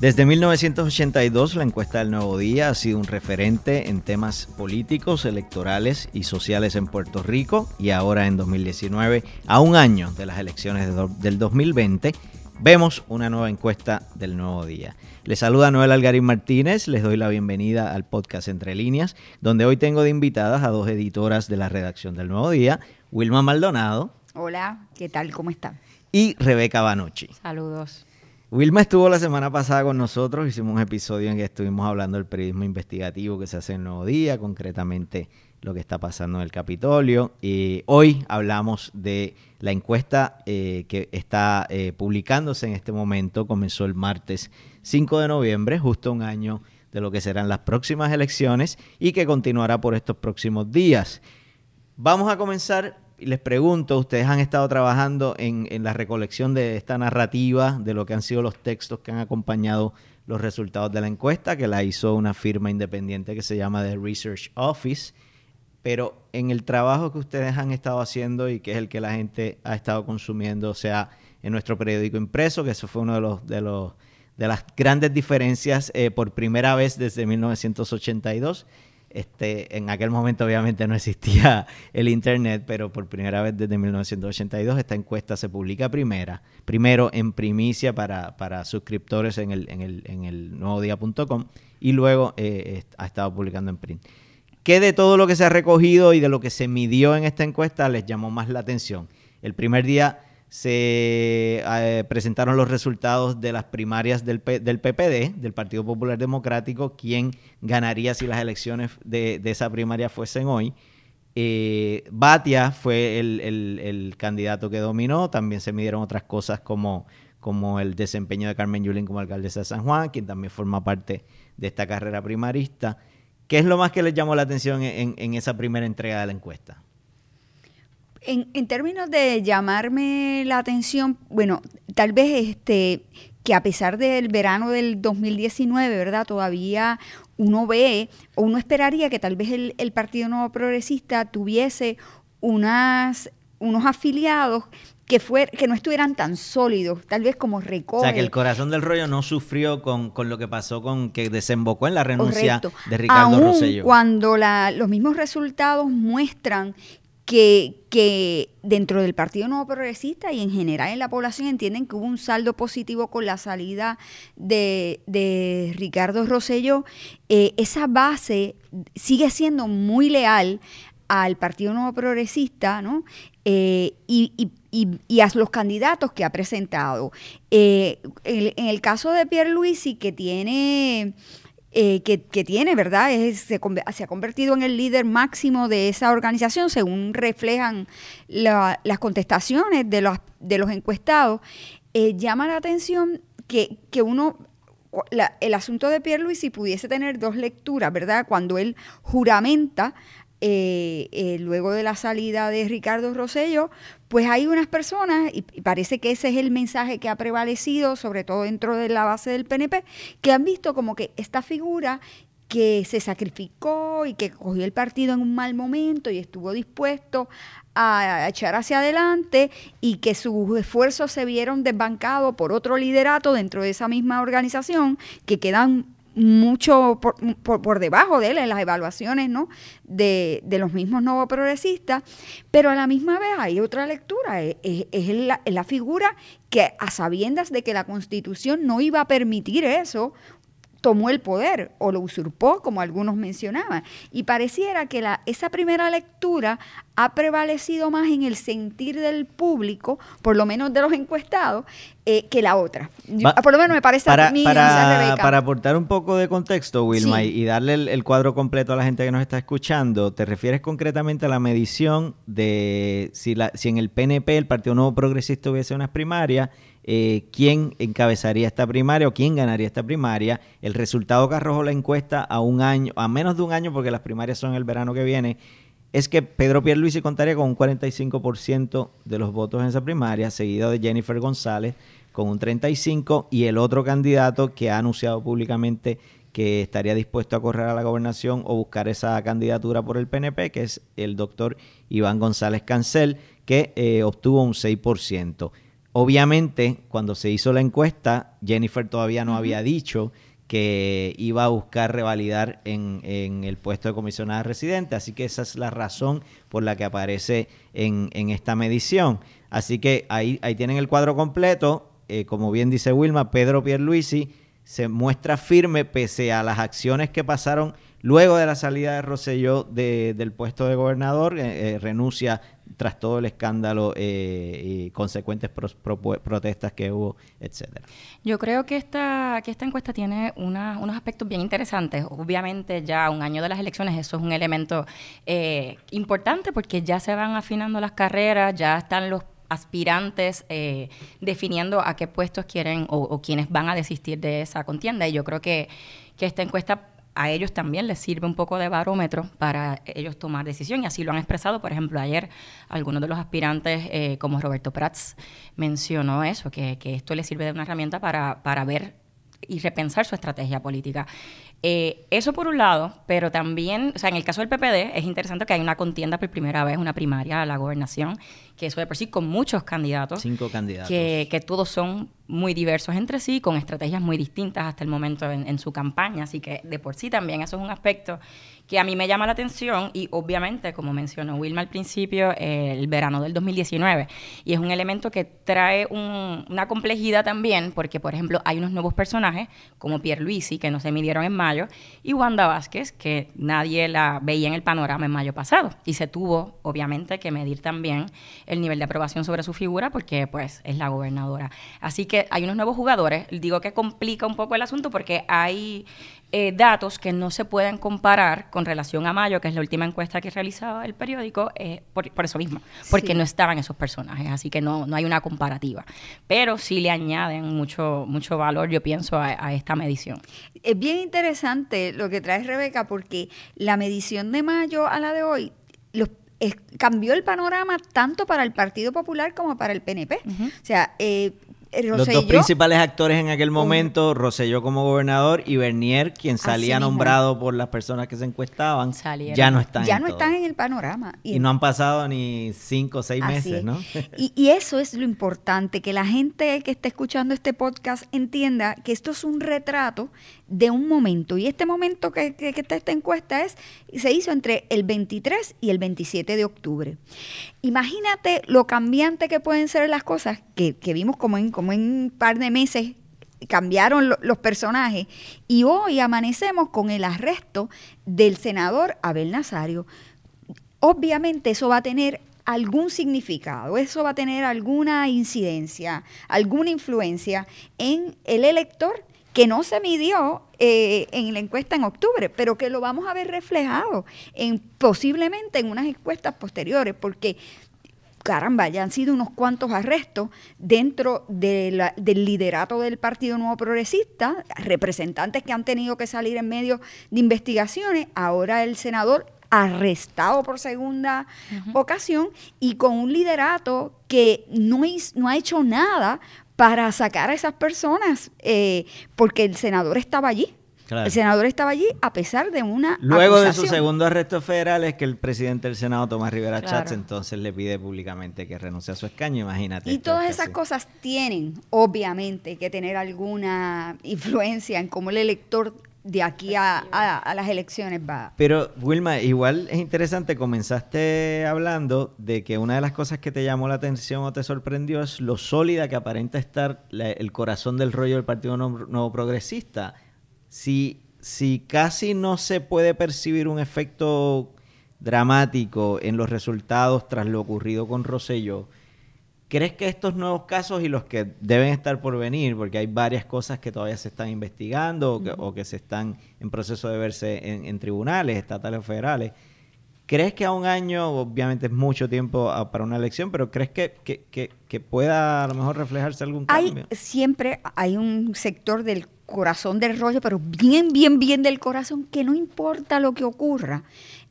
Desde 1982, la encuesta del Nuevo Día ha sido un referente en temas políticos, electorales y sociales en Puerto Rico y ahora en 2019, a un año de las elecciones del 2020, vemos una nueva encuesta del Nuevo Día. Les saluda Noel Algarín Martínez, les doy la bienvenida al podcast Entre Líneas, donde hoy tengo de invitadas a dos editoras de la redacción del Nuevo Día, Wilma Maldonado. Hola, ¿qué tal? ¿Cómo están? Y Rebeca Banucci. Saludos. Wilma estuvo la semana pasada con nosotros, hicimos un episodio en que estuvimos hablando del periodismo investigativo que se hace en Nuevo Día, concretamente lo que está pasando en el Capitolio. Y hoy hablamos de la encuesta eh, que está eh, publicándose en este momento, comenzó el martes 5 de noviembre, justo un año de lo que serán las próximas elecciones y que continuará por estos próximos días. Vamos a comenzar les pregunto, ustedes han estado trabajando en, la recolección de esta narrativa, de lo que han sido los textos que han acompañado los resultados de la encuesta, que la hizo una firma independiente que se llama The Research Office. Pero en el trabajo que ustedes han estado haciendo y que es el que la gente ha estado consumiendo, o sea, en nuestro periódico impreso, que eso fue uno de los de los de las grandes diferencias eh, por primera vez desde 1982 este, en aquel momento obviamente no existía el Internet, pero por primera vez desde 1982 esta encuesta se publica primera, primero en primicia para, suscriptores en el, en el, y luego eh, ha estado publicando en print. ¿Qué de todo lo que se ha recogido y de lo que se midió en esta encuesta les llamó más la atención? El primer día se eh, presentaron los resultados de las primarias del, del, PPD, del Partido Popular Democrático, quién ganaría si las elecciones de, esa primaria fuesen hoy. Eh, Batia fue el, candidato que dominó, también se midieron otras cosas como, como el desempeño de Carmen Yulín como alcaldesa de San Juan, quien también forma parte de esta carrera primarista. ¿Qué es lo más que les llamó la atención en esa primera entrega de la encuesta? En, términos de llamarme la atención, bueno, tal vez este que a pesar del verano del 2019, ¿verdad? Todavía uno ve o uno esperaría que tal vez el, Partido Nuevo Progresista tuviese unas, unos afiliados que, fue, que no estuvieran tan sólidos, tal vez como recoge. O sea, que el corazón del rollo no sufrió con, lo que pasó con que desembocó en la renuncia de Ricardo Aún Cuando los mismos resultados muestran que, dentro del Partido Nuevo Progresista y en general en la población entienden que hubo un saldo positivo con la salida de, Ricardo Rosello, eh, esa base sigue siendo muy leal al Partido Nuevo Progresista, ¿no? Eh, y, a los candidatos que ha presentado. Eh, en, el caso de Pierre Luisi, que tiene eh, que, tiene, ¿verdad? se, ha convertido en el líder máximo de esa organización, según reflejan las contestaciones de los, de los encuestados. Eh, llama la atención que, uno, el asunto de Pierre si pudiese tener dos lecturas, ¿verdad? Cuando él juramenta eh, luego de la salida de Ricardo Rosello, pues hay unas personas, y parece que ese es el mensaje que ha prevalecido, sobre todo dentro de la base del PNP, que han visto como que esta figura que se sacrificó y que cogió el partido en un mal momento y estuvo dispuesto a echar hacia adelante y que sus esfuerzos se vieron desbancados por otro liderato dentro de esa misma organización, que quedan mucho por, por, debajo de él en las evaluaciones ¿no? de, de los mismos nuevos progresistas, pero a la misma vez hay otra lectura, es, es, la, la, figura que a sabiendas de que la constitución no iba a permitir eso, tomó el poder o lo usurpó, como algunos mencionaban. Y pareciera que la, esa primera lectura ha prevalecido más en el sentir del público, por lo menos de los encuestados, eh, que la otra. por lo menos me parece para, a mí, para, para aportar un poco de contexto, Wilma, y, darle el, cuadro completo a la gente que nos está escuchando, ¿te refieres concretamente a la medición de si, la, si en el PNP, el Partido Nuevo Progresista, hubiese unas primarias? Eh, quién encabezaría esta primaria o quién ganaría esta primaria. El resultado que arrojó la encuesta a un año, a menos de un año, porque las primarias son el verano que viene, es que Pedro Pierluisi contaría con un 45% de los votos en esa primaria, seguido de Jennifer González con un 35% y el otro candidato que ha anunciado públicamente que estaría dispuesto a correr a la gobernación o buscar esa candidatura por el PNP, que es el doctor Iván González Cancel, que eh, obtuvo un 6%. Obviamente, cuando se hizo la encuesta, Jennifer todavía no había dicho que iba a buscar revalidar en, el puesto de comisionada residente, así que esa es la razón por la que aparece en, esta medición. Así que ahí, ahí tienen el cuadro completo, eh, como bien dice Wilma, Pedro Pierluisi se muestra firme pese a las acciones que pasaron luego de la salida de Rosselló del puesto de gobernador, eh, eh, renuncia tras todo el escándalo eh, y consecuentes protestas que hubo, etcétera. Yo creo que esta, que esta encuesta tiene unos aspectos bien interesantes. Obviamente ya un año de las elecciones eso es un elemento importante porque ya se van afinando las carreras, ya están los aspirantes eh, definiendo a qué puestos quieren o, o quienes van a desistir de esa contienda. Y yo creo que, que esta encuesta a ellos también les sirve un poco de barómetro para ellos tomar decisión y así lo han expresado. Por ejemplo, ayer algunos de los aspirantes, eh, como Roberto Prats, mencionó eso, que, que, esto les sirve de una herramienta para, para ver y repensar su estrategia política. Eh, eso por un lado, pero también, o sea, en el caso del PPD es interesante que hay una contienda por primera vez, una primaria a la gobernación, que eso de por sí con muchos candidatos. Cinco candidatos. Que, que todos son muy diversos entre sí, con estrategias muy distintas hasta el momento en, en, su campaña. Así que de por sí también eso es un aspecto que a mí me llama la atención y obviamente, como mencionó Wilma al principio, el verano del 2019. Y es un elemento que trae una complejidad también, porque por ejemplo hay unos nuevos personajes como Pierre Luisi, que no se midieron en mayo, y Wanda Vázquez, que nadie la veía en el panorama en mayo pasado. Y se tuvo, obviamente, que medir también el nivel de aprobación sobre su figura, porque pues es la gobernadora. Así que hay unos nuevos jugadores. Digo que complica un poco el asunto porque hay eh, datos que no se pueden comparar con relación a mayo, que es la última encuesta que realizaba el periódico, eh, por, eso mismo, porque no estaban esos personajes, así que no, no hay una comparativa. Pero sí le añaden mucho, mucho valor, yo pienso, a, esta medición. Es bien interesante lo que trae Rebeca, porque la medición de mayo a la de hoy los cambió el panorama tanto para el Partido Popular como para el PNP. O sea, eh, eh, Los dos principales actores en aquel momento, Rosselló como gobernador y Bernier, quien salía nombrado por las personas que se encuestaban, ya no están. Ya no están en el panorama. Y, no han pasado ni cinco o seis meses, ¿no? Y, y, eso es lo importante, que la gente que está escuchando este podcast entienda que esto es un retrato de un momento. Y este momento que, está esta encuesta es, se hizo entre el 23 y el 27 de octubre. Imagínate lo cambiante que pueden ser las cosas que, vimos como en, como en un par de meses cambiaron los personajes y hoy amanecemos con el arresto del senador Abel Nazario. Obviamente eso va a tener algún significado, eso va a tener alguna incidencia, alguna influencia en el elector que no se midió eh, en la encuesta en octubre, pero que lo vamos a ver reflejado en posiblemente en unas encuestas posteriores, porque caramba, ya han sido unos cuantos arrestos dentro del liderato del Partido Nuevo Progresista, representantes que han tenido que salir en medio de investigaciones, ahora el senador arrestado por segunda ocasión y con un liderato que no, no ha hecho nada para sacar a esas personas, eh, porque el senador estaba allí. El senador estaba allí a pesar de una. Luego de su segundo arresto federal es que el presidente del Senado, Tomás Rivera Chávez, entonces le pide públicamente que renuncie a su escaño, imagínate. Y todas esas cosas tienen, obviamente, que tener alguna influencia en cómo el elector de aquí a, las elecciones va. Pero Wilma, igual es interesante, comenzaste hablando de que una de las cosas que te llamó la atención o te sorprendió es lo sólida que aparenta estar el corazón del rollo del Partido Nuevo, Progresista. Si, si casi no se puede percibir un efecto dramático en los resultados tras lo ocurrido con Rosselló, ¿Crees que estos nuevos casos y los que deben estar por venir, porque hay varias cosas que todavía se están investigando o que, se están en proceso de verse en, tribunales estatales o federales, ¿crees que a un año, obviamente es mucho tiempo ah, para una elección, pero crees que, que, pueda a lo mejor reflejarse algún cambio? Hay, siempre hay un sector del corazón del rollo, pero bien, bien, bien del corazón, que no importa lo que ocurra,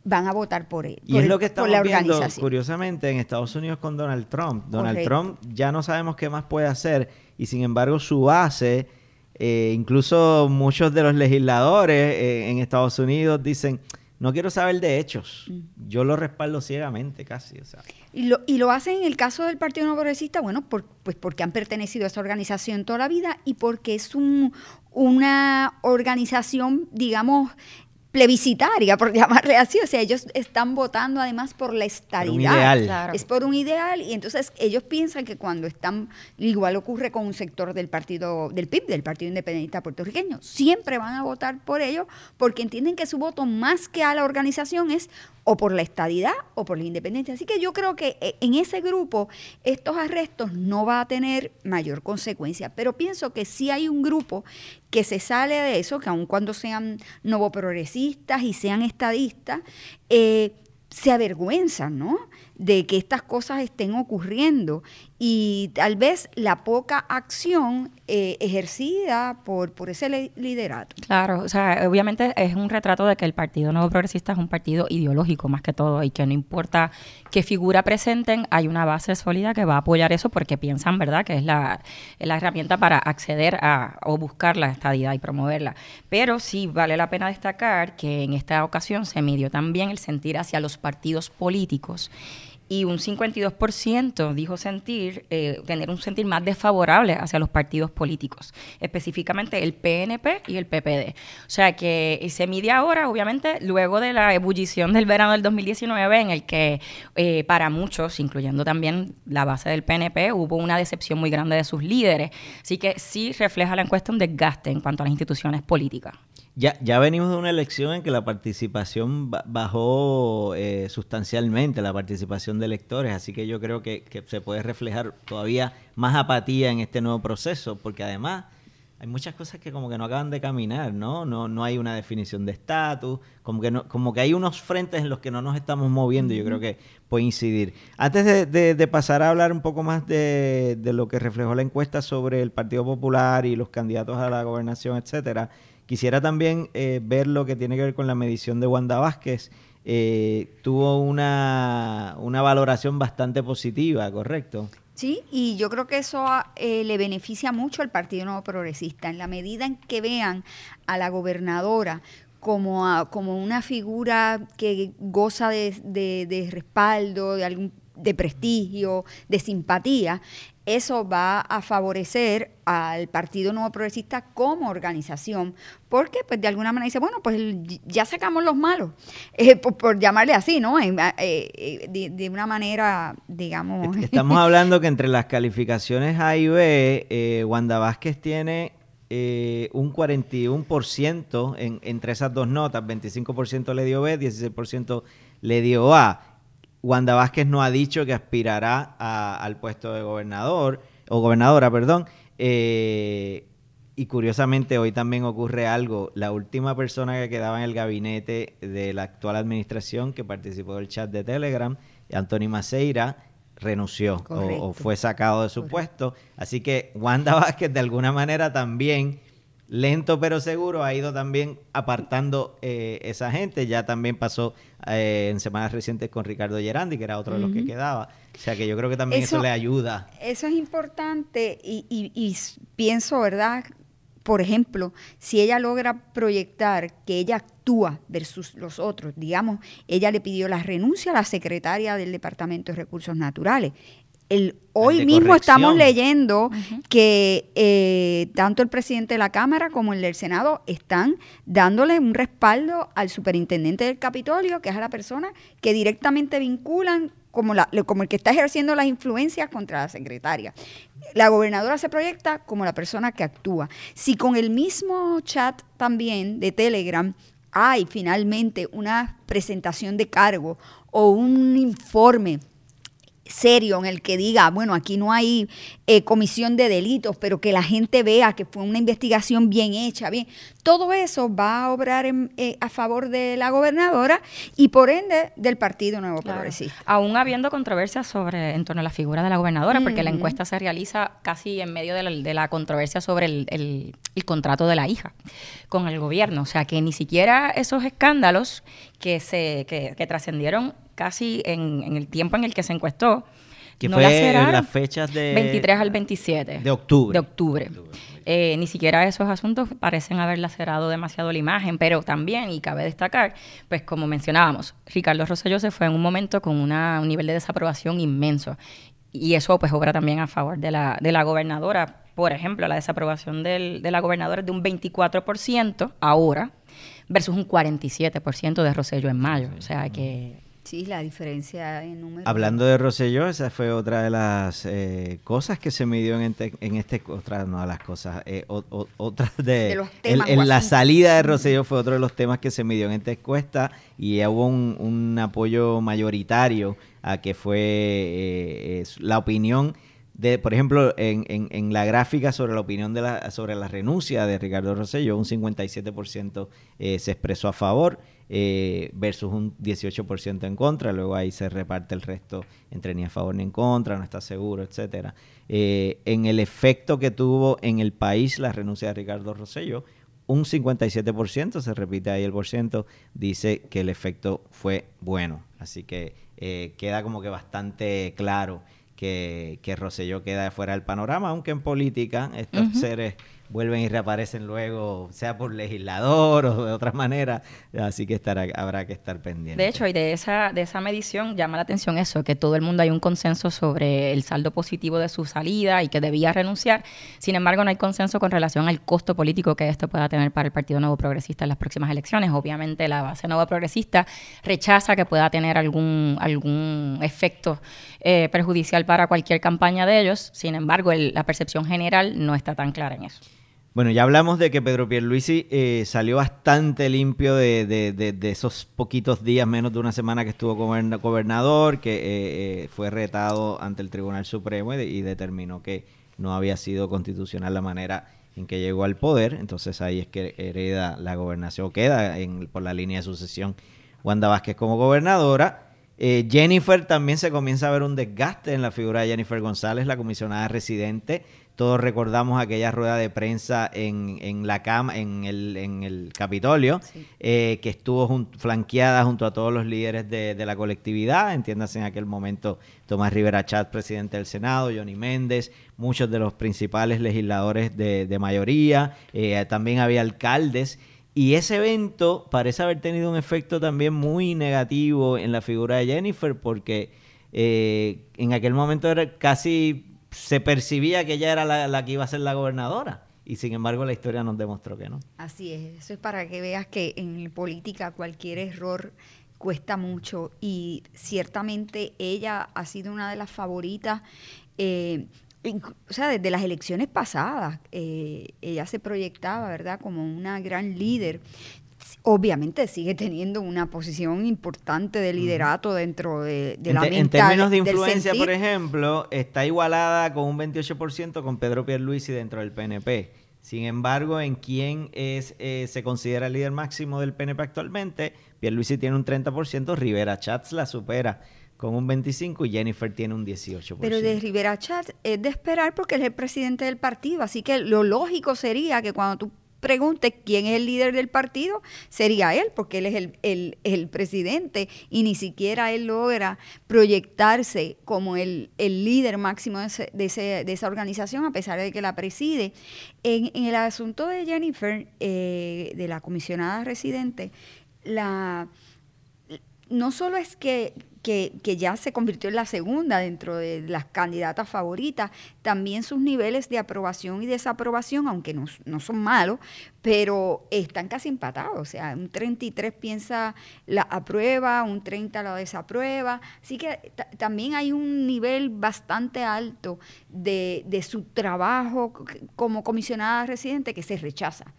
van a votar por él. Y es lo que estamos viendo, curiosamente, en Estados Unidos con Donald Trump. Donald Trump ya no sabemos qué más puede hacer y sin embargo su base, eh, incluso muchos de los legisladores eh, en Estados Unidos dicen, no quiero saber de hechos. Yo lo respaldo ciegamente casi. O sea. y, lo, y lo hacen en el caso del Partido No Progresista, bueno, por, pues porque han pertenecido a esa organización toda la vida y porque es un, una organización, digamos, plebiscitaria, por llamarle así. O sea, ellos están votando además por la estabilidad. ideal. Es por un ideal y entonces ellos piensan que cuando están, igual ocurre con un sector del partido, del PIB, del Partido Independiente Puertorriqueño, siempre van a votar por ellos porque entienden que su voto más que a la organización es o por la estadidad o por la independencia. Así que yo creo que eh, en ese grupo estos arrestos no va a tener mayor consecuencia, pero pienso que sí hay un grupo que se sale de eso, que aun cuando sean novoprogresistas y sean estadistas, eh, se avergüenzan, ¿no? De que estas cosas estén ocurriendo y tal vez la poca acción eh, ejercida por, por ese liderato. Claro, o sea, obviamente es un retrato de que el Partido Nuevo Progresista es un partido ideológico más que todo y que no importa qué figura presenten, hay una base sólida que va a apoyar eso porque piensan, ¿verdad?, que es la, la herramienta para acceder a o buscar la estadidad y promoverla. Pero sí vale la pena destacar que en esta ocasión se midió también el sentir hacia los partidos políticos y un 52% dijo sentir, eh, tener un sentir más desfavorable hacia los partidos políticos, específicamente el PNP y el PPD. O sea que se mide ahora, obviamente, luego de la ebullición del verano del 2019, en el que eh, para muchos, incluyendo también la base del PNP, hubo una decepción muy grande de sus líderes. Así que sí refleja la encuesta un desgaste en cuanto a las instituciones políticas. Ya, ya venimos de una elección en que la participación bajó eh, sustancialmente, la participación de electores, así que yo creo que, se puede reflejar todavía más apatía en este nuevo proceso, porque además hay muchas cosas que como que no acaban de caminar, ¿no? No, no hay una definición de estatus, como que no, como que hay unos frentes en los que no nos estamos moviendo, yo creo que puede incidir. Antes de, de, pasar a hablar un poco más de, de, lo que reflejó la encuesta sobre el Partido Popular y los candidatos a la gobernación, etcétera, Quisiera también eh, ver lo que tiene que ver con la medición de Wanda Vázquez. Eh, tuvo una, valoración bastante positiva, ¿correcto? Sí, y yo creo que eso eh, le beneficia mucho al Partido Nuevo Progresista, en la medida en que vean a la gobernadora como, como una figura que goza de, de respaldo, de algún de prestigio, de simpatía, eso va a favorecer al Partido Nuevo Progresista como organización, porque pues de alguna manera dice, bueno, pues ya sacamos los malos, eh, por, llamarle así, ¿no? Eh, eh, de, una manera, digamos... Estamos hablando que entre las calificaciones A y B, Wanda Vázquez tiene un 41% en, entre esas dos notas, 25% le dio B, 16% le dio A. Wanda Vázquez no ha dicho que aspirará al puesto de gobernador, o gobernadora, perdón. Eh, y curiosamente hoy también ocurre algo. La última persona que quedaba en el gabinete de la actual administración que participó del chat de Telegram, Anthony Maceira, renunció o, fue sacado de su puesto. Así que Wanda Vázquez de alguna manera también lento pero seguro ha ido también apartando eh, esa gente. Ya también pasó eh, en semanas recientes con Ricardo Gerandi, que era otro de los que quedaba. O sea que yo creo que también eso, le ayuda. Eso es importante y, y pienso, ¿verdad? Por ejemplo, si ella logra proyectar que ella actúa versus los otros, digamos, ella le pidió la renuncia a la secretaria del Departamento de Recursos Naturales hoy mismo estamos leyendo que eh, tanto el presidente de la Cámara como el del Senado están dándole un respaldo al superintendente del Capitolio, que es a la persona que directamente vinculan como, la, como el que está ejerciendo las influencias contra la secretaria. La gobernadora se proyecta como la persona que actúa. Si con el mismo chat también de Telegram hay finalmente una presentación de cargo o un informe serio en el que diga, bueno, aquí no hay eh, comisión de delitos, pero que la gente vea que fue una investigación bien hecha, bien. Todo eso va a obrar eh, a favor de la gobernadora y por ende del Partido Nuevo Progresista. Aún habiendo controversia sobre en torno a la figura de la gobernadora, porque la encuesta se realiza casi en medio de la, controversia sobre el, contrato de la hija con el gobierno. O sea que ni siquiera esos escándalos que se que trascendieron casi en, el tiempo en el que se encuestó. Que fue en las fechas de... 23 al 27. De octubre. De octubre. Eh, ni siquiera esos asuntos parecen haber lacerado demasiado la imagen, pero también, y cabe destacar, pues como mencionábamos, Ricardo Rosselló se fue en un momento con una, un nivel de desaprobación inmenso. Y eso pues obra también a favor de la, de la gobernadora. Por ejemplo, la desaprobación del, de la gobernadora es de un 24% ahora versus un 47% de Rosselló en mayo. O sea que Sí, la diferencia en número. Hablando de Rosselló, esa fue otra de las eh, cosas que se midió en este, en este otra no las cosas, eh, de, los temas, en la salida de Rosselló fue otro de los temas que se midió en esta encuesta y hubo un, apoyo mayoritario a que fue eh, la opinión de, por ejemplo, en, en, en, la gráfica sobre la opinión de la, sobre la renuncia de Ricardo Rosselló, un 57% eh, se expresó a favor eh, versus un 18% en contra. Luego ahí se reparte el resto entre ni a favor ni en contra, no está seguro, etcétera. Eh, en el efecto que tuvo en el país la renuncia de Ricardo Rosselló, un 57%, se repite ahí el por ciento, dice que el efecto fue bueno. Así que eh, queda como que bastante claro que, que Rosselló queda fuera del panorama, aunque en política estos seres vuelven y reaparecen luego, sea por legislador o de otra manera, así que estará, habrá que estar pendiente. De hecho, y de esa, de esa medición llama la atención eso, que todo el mundo hay un consenso sobre el saldo positivo de su salida y que debía renunciar, sin embargo no hay consenso con relación al costo político que esto pueda tener para el Partido Nuevo Progresista en las próximas elecciones. Obviamente la base Nuevo Progresista rechaza que pueda tener algún, algún efecto eh, perjudicial para cualquier campaña de ellos, sin embargo la percepción general no está tan clara en eso. Bueno, ya hablamos de que Pedro Pierluisi eh, salió bastante limpio de, de, esos poquitos días, menos de una semana que estuvo como gobernador, que eh, eh, fue retado ante el Tribunal Supremo y, determinó que no había sido constitucional la manera en que llegó al poder. Entonces ahí es que hereda la gobernación, queda en, por la línea de sucesión Wanda Vázquez como gobernadora. Jennifer también se comienza a ver un desgaste en la figura de Jennifer González, la comisionada residente todos recordamos aquella rueda de prensa en, en la cama, en el, en el Capitolio, eh, que estuvo flanqueada junto a todos los líderes de, la colectividad. Entiéndase en aquel momento Tomás Rivera Chat, presidente del Senado, Johnny Méndez, muchos de los principales legisladores de, mayoría. Eh, también había alcaldes. Y ese evento parece haber tenido un efecto también muy negativo en la figura de Jennifer, porque eh, en aquel momento era casi se percibía que ella era la, que iba a ser la gobernadora. Y sin embargo la historia nos demostró que no. Así es, eso es para que veas que en política cualquier error cuesta mucho y ciertamente ella ha sido una de las favoritas. Eh, o sea, desde las elecciones pasadas, eh, ella se proyectaba, ¿verdad?, como una gran líder. Obviamente sigue teniendo una posición importante de liderato dentro de, la En, en términos de influencia, por ejemplo, está igualada con un 28% con Pedro Pierluisi dentro del PNP. Sin embargo, en quién es, eh, se considera el líder máximo del PNP actualmente, Pierluisi tiene un 30%, Rivera Chats la supera con un 25% y Jennifer tiene un 18%. Pero de Rivera Chats es de esperar porque es el presidente del partido, así que lo lógico sería que cuando tú pregunte quién es el líder del partido, sería él, porque él es el, presidente y ni siquiera él logra proyectarse como el, líder máximo de, de, esa organización, a pesar de que la preside. En, el asunto de Jennifer, eh, de la comisionada residente, la, no solo es que que, ya se convirtió en la segunda dentro de las candidatas favoritas, también sus niveles de aprobación y desaprobación, aunque no, son malos, pero están casi empatados. O sea, un 33 piensa la aprueba, un 30 la desaprueba. Así que también hay un nivel bastante alto de, de su trabajo como comisionada residente que se rechaza.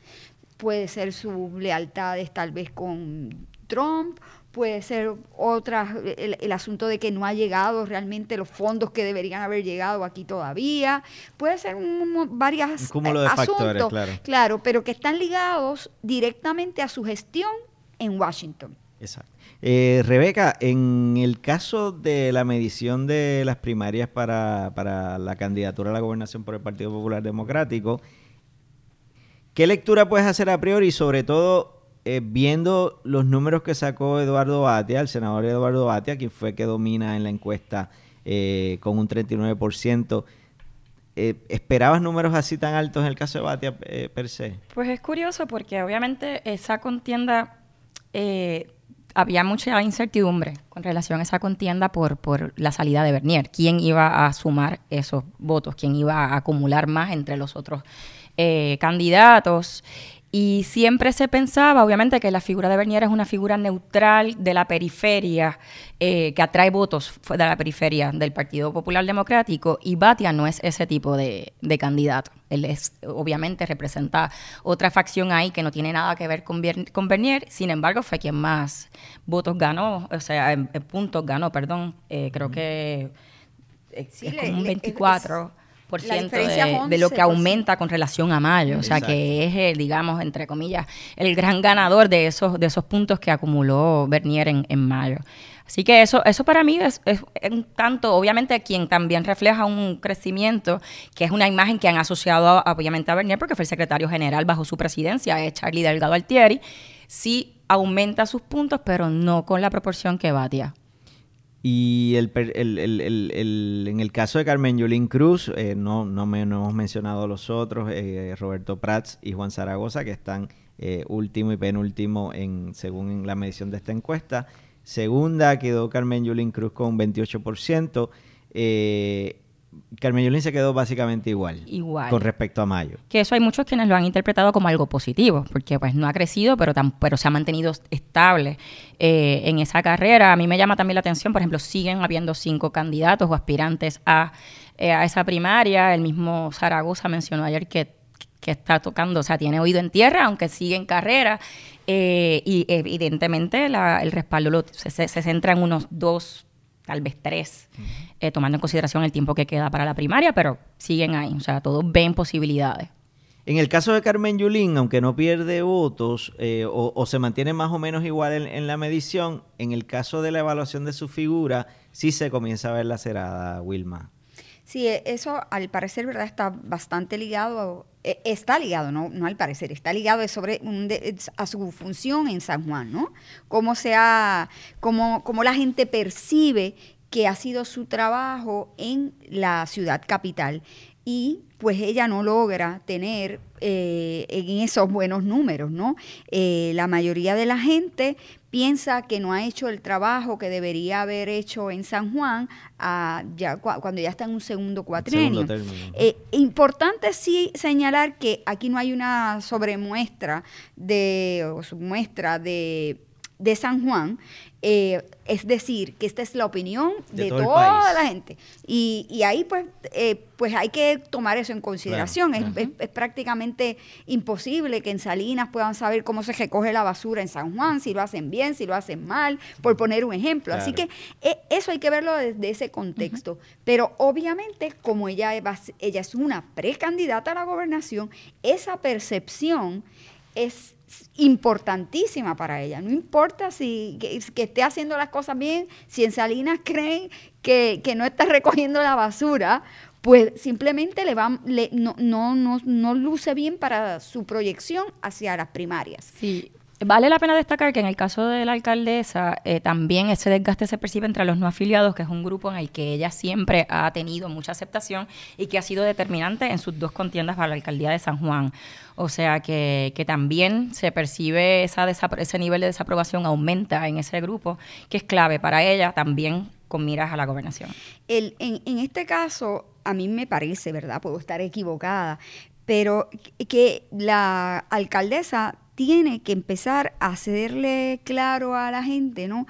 Puede ser sus lealtades tal vez con Trump puede ser otra, el, asunto de que no ha llegado realmente los fondos que deberían haber llegado aquí todavía, puede ser un, varias un de asuntos, claro. claro, pero que están ligados directamente a su gestión en Washington. Exacto. Eh, Rebeca, en el caso de la medición de las primarias para, para la candidatura a la gobernación por el Partido Popular Democrático, ¿qué lectura puedes hacer a priori, sobre todo eh, viendo los números que sacó Eduardo Batia, el senador Eduardo Batia, quien fue que domina en la encuesta eh, con un 39%, eh, ¿esperabas números así tan altos en el caso de Batia eh, per se? Pues es curioso porque obviamente esa contienda había mucha incertidumbre con relación a esa contienda por, por la salida de Bernier. ¿Quién iba a sumar esos votos? ¿Quién iba a acumular más entre los otros candidatos? Y siempre se pensaba, obviamente, que la figura de Bernier es una figura neutral de la periferia, eh, que atrae votos de la periferia del Partido Popular Democrático, y Batia no es ese tipo de, de candidato. Él es, obviamente, representa otra facción ahí que no tiene nada que ver con, Bier- con Bernier, sin embargo, fue quien más votos ganó, o sea, en, en puntos ganó, perdón, eh, creo que Sí, es como un le- es- 24 de, de lo que 11%. aumenta con relación a mayo, o sea que es, eh, digamos, entre comillas, el gran ganador de esos, de esos puntos que acumuló Bernier en, en mayo. Así que eso, eso para mí es, es un tanto, obviamente, quien también refleja un crecimiento, que es una imagen que han asociado a- obviamente a Bernier, porque fue el secretario general bajo su presidencia, es Charlie Delgado Altieri, sí aumenta sus puntos, pero no con la proporción que Batia. Y el, el- el- en el caso de Carmen Yulín Cruz, eh, no, no, me- no hemos mencionado los otros, eh, Roberto Prats y Juan Zaragoza, que están eh, último y penúltimo en, según en la medición de esta encuesta. Segunda quedó Carmen Yulín Cruz con un 28%. Eh, Carmen Yulín se quedó básicamente igual, Igual. con respecto a mayo. que eso hay muchos quienes lo han interpretado como algo positivo, porque pues no ha crecido, pero, tam- pero se ha mantenido estable eh, en esa carrera. A mí me llama también la atención, por ejemplo, siguen habiendo cinco candidatos o aspirantes a, eh, a esa primaria. El mismo Zaragoza mencionó ayer que, que está tocando, o sea, tiene oído en tierra, aunque sigue en carrera. Eh, y evidentemente la- el respaldo lo- se, se- se centra en unos dos tal vez tres, eh, tomando en consideración el tiempo que queda para la primaria, pero siguen ahí, o sea, todos ven posibilidades. En el caso de Carmen Yulín, aunque no pierde votos eh, o, se mantiene más o menos igual en, en la medición, en el caso de la evaluación de su figura, sí se comienza a ver lacerada, Wilma. Sí, e- eso al parecer, ¿verdad? Está bastante ligado, eh, está ligado, no, no al parecer, está ligado sobre un de- a su función en San Juan, ¿no? Cómo, sea, cómo, cómo la gente percibe que ha sido su trabajo en la ciudad capital. Y pues ella no logra tener eh, en esos buenos números, ¿no? Eh, la mayoría de la gente piensa que no ha hecho el trabajo que debería haber hecho en San Juan ah, ya, cua- cuando ya está en un segundo término. Eh, importante sí señalar que aquí no hay una sobremuestra de, o submuestra de, de San Juan, eh, es decir, que esta es la opinión De de, todo el toda la gente. Y, y ahí pues, eh, pues hay que tomar eso en consideración. Claro, Es- es, es prácticamente imposible que en Salinas puedan saber cómo se recoge la basura en San Juan, si lo hacen bien, si lo hacen mal, por poner un ejemplo. Así que eh, eso hay que verlo desde ese contexto. Pero obviamente, como ella, ella es una precandidata a la gobernación, esa percepción es importantísima para ella. No importa si que, que esté haciendo las cosas bien, si en Salinas creen que, que no está recogiendo la basura, pues simplemente le va, le- no, no, no, no luce bien para su proyección hacia las primarias. Sí. Vale la pena destacar que en el caso de la alcaldesa eh, también ese desgaste se percibe entre los no afiliados, que es un grupo en el que ella siempre ha tenido mucha aceptación y que ha sido determinante en sus dos contiendas para la alcaldía de San Juan. O sea que, que también se percibe esa ese nivel de desaprobación aumenta en ese grupo, que es clave para ella también con miras a la gobernación. El, en, en este caso, a mí me parece, ¿verdad? Puedo estar equivocada, pero que la alcaldesa tiene que empezar a hacerle claro a la gente, ¿no?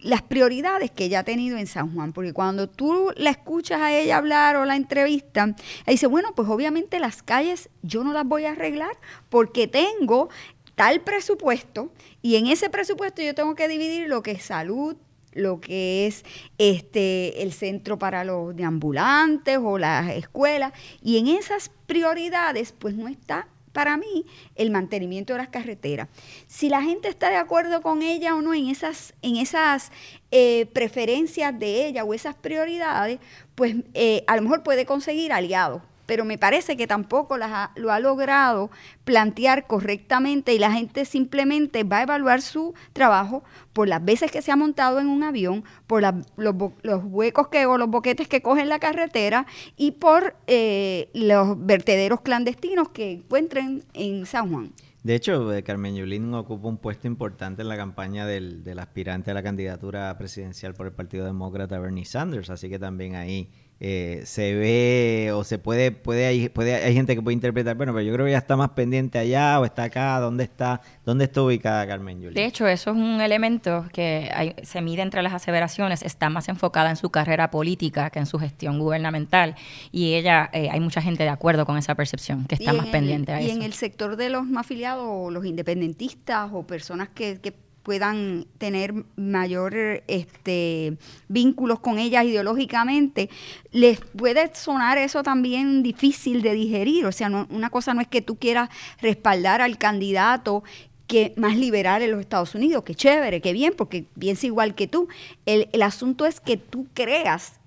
las prioridades que ella ha tenido en San Juan, porque cuando tú la escuchas a ella hablar o la entrevista, ella dice, bueno, pues obviamente las calles yo no las voy a arreglar porque tengo tal presupuesto y en ese presupuesto yo tengo que dividir lo que es salud, lo que es este el centro para los de ambulantes o las escuelas y en esas prioridades pues no está para mí el mantenimiento de las carreteras. Si la gente está de acuerdo con ella o no en esas, en esas eh, preferencias de ella o esas prioridades, pues eh, a lo mejor puede conseguir aliados pero me parece que tampoco las lo ha logrado plantear correctamente y la gente simplemente va a evaluar su trabajo por las veces que se ha montado en un avión, por los, los, huecos que o los boquetes que coge en la carretera y por eh, los vertederos clandestinos que encuentren en San Juan. De hecho, eh, Carmen Yulín ocupa un puesto importante en la campaña del aspirante a la candidatura presidencial por el Partido Demócrata, Bernie Sanders, así que también ahí eh, se ve o se puede, puede hay, puede, hay gente que puede interpretar, bueno, pero yo creo que ya está más pendiente allá o está acá, ¿dónde está, dónde está ubicada Carmen Yulín? De hecho, eso es un elemento que se mide entre las aseveraciones, está más enfocada en su carrera política que en su gestión gubernamental y ella, eh, hay mucha gente de acuerdo con esa percepción, que está más pendiente a y eso. Y en el sector de los no afiliados o los independentistas o personas que, que puedan tener mayor este, vínculos con ellas ideológicamente, les puede sonar eso también difícil de digerir. O sea, una cosa no es que tú quieras respaldar al candidato que más liberal en los Estados Unidos, que chévere, que bien, porque piensa igual que tú. El, el asunto es que tú creas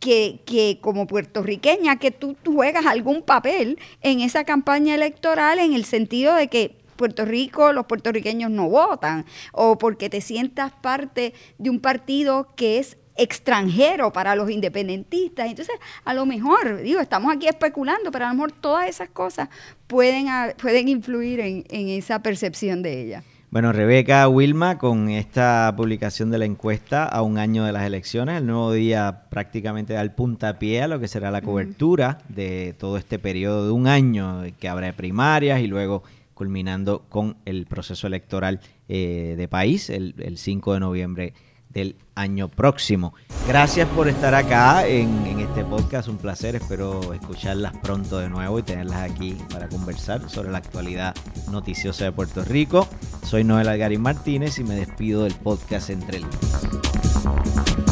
que, que, como puertorriqueña, que tú, juegas algún papel en esa campaña electoral en el sentido de que Puerto Rico los puertorriqueños no votan o porque te sientas parte de un partido que es extranjero para los independentistas. Entonces, a lo mejor, digo, estamos aquí especulando, pero a lo mejor todas esas cosas pueden, pueden influir en, en esa percepción de ella. Bueno, Rebeca Wilma, con esta publicación de la encuesta a un año de las elecciones, el nuevo día prácticamente da el puntapié a lo que será la cobertura de todo este periodo de un año que habrá primarias y luego culminando con el proceso electoral eh, de país el, 5 de noviembre del año próximo. Gracias por estar acá en, en, este podcast, un placer, espero escucharlas pronto de nuevo y tenerlas aquí para conversar sobre la actualidad noticiosa de Puerto Rico. Soy Noel Algarín Martínez y me despido del podcast Entre Líneas.